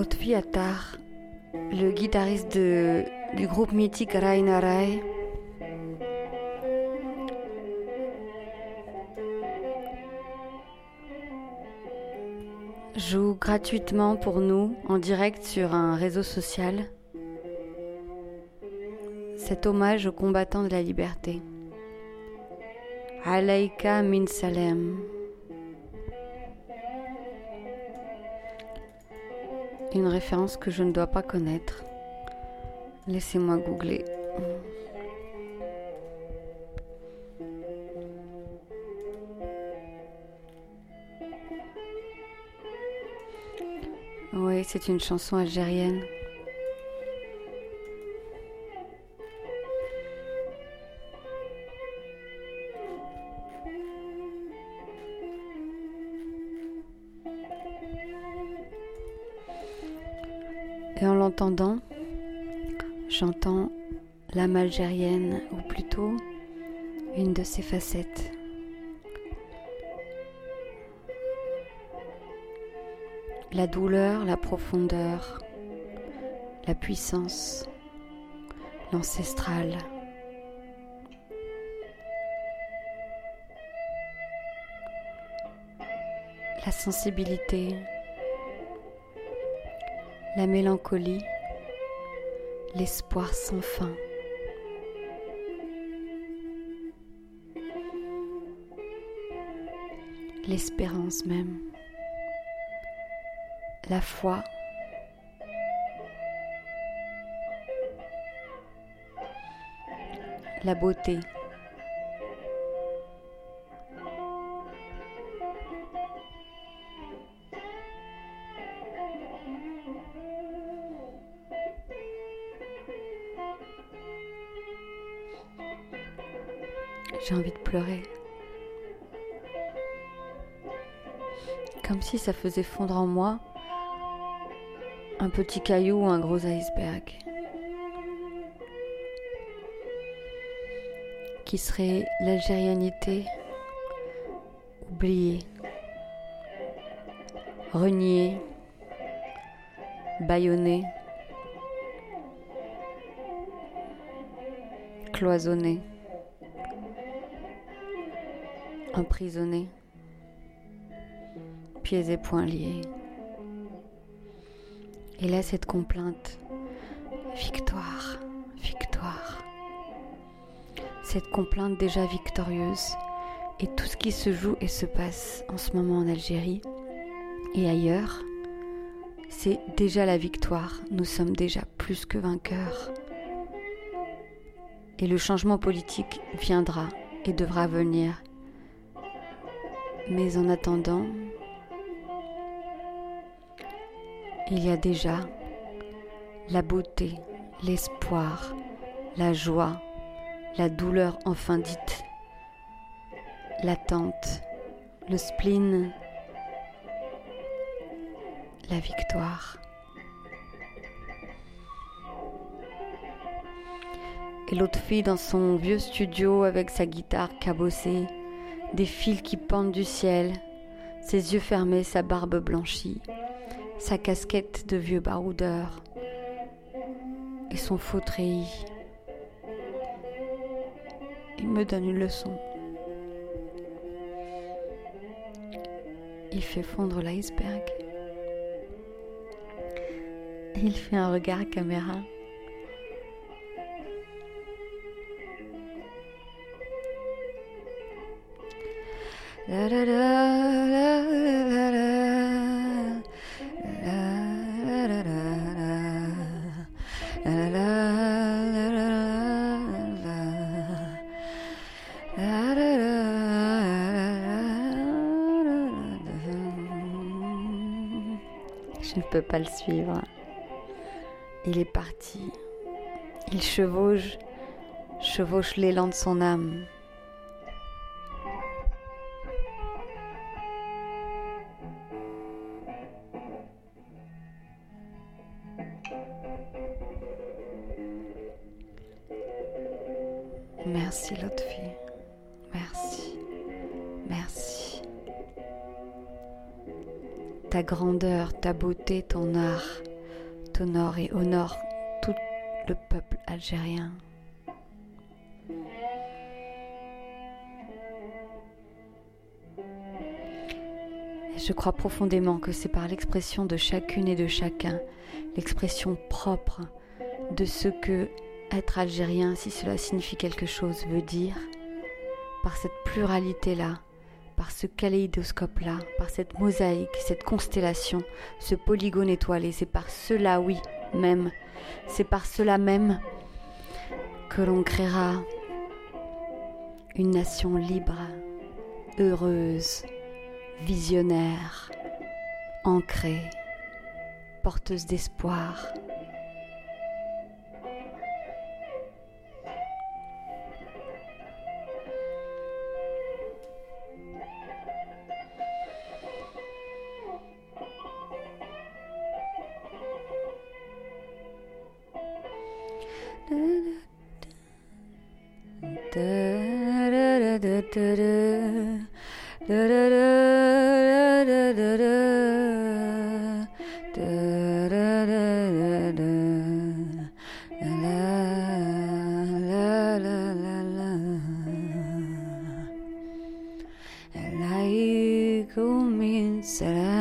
Lotfi Attar, le guitariste du groupe mythique Rai, joue gratuitement pour nous en direct sur un réseau social cet hommage aux combattants de la liberté. Alaika min salem. Une référence que je ne dois pas connaître. Laissez-moi googler. Oui, c'est une chanson algérienne. Et en l'entendant, j'entends l'âme algérienne, ou plutôt une de ses facettes. La douleur, la profondeur, la puissance, l'ancestral. La sensibilité, la mélancolie, l'espoir sans fin. L'espérance même. La foi. La beauté. J'ai envie de pleurer. Comme si ça faisait fondre en moi un petit caillou ou un gros iceberg. Qui serait l'algérianité oubliée, reniée, bâillonnée, cloisonnée. Emprisonné, pieds et poings liés. Et là, cette complainte, victoire, victoire. Cette complainte déjà victorieuse et tout ce qui se joue et se passe en ce moment en Algérie et ailleurs, c'est déjà la victoire. Nous sommes déjà plus que vainqueurs. Et le changement politique viendra et devra venir mais en attendant, il y a déjà la beauté, l'espoir, la joie, la douleur enfin dite, l'attente, le spleen, la victoire. Et l'autre fille dans son vieux studio avec sa guitare cabossée, des fils qui pendent du ciel, ses yeux fermés, sa barbe blanchie, sa casquette de vieux baroudeur et son faux treillis. Il me donne une leçon. Il fait fondre l'iceberg. Il fait un regard caméra. Je ne peux pas le suivre. Il est parti. Il chevauche, chevauche l'élan de son âme. Merci Lotfi. Merci. Merci. Ta grandeur, ta beauté, ton art nord et au nord tout le peuple algérien. je crois profondément que c'est par l'expression de chacune et de chacun, l'expression propre de ce que être algérien, si cela signifie quelque chose, veut dire, par cette pluralité-là, par ce kaléidoscope-là, par cette mosaïque, cette constellation, ce polygone étoilé, c'est par cela, oui, même, c'est par cela même que l'on créera une nation libre, heureuse, visionnaire, ancrée, porteuse d'espoir. Será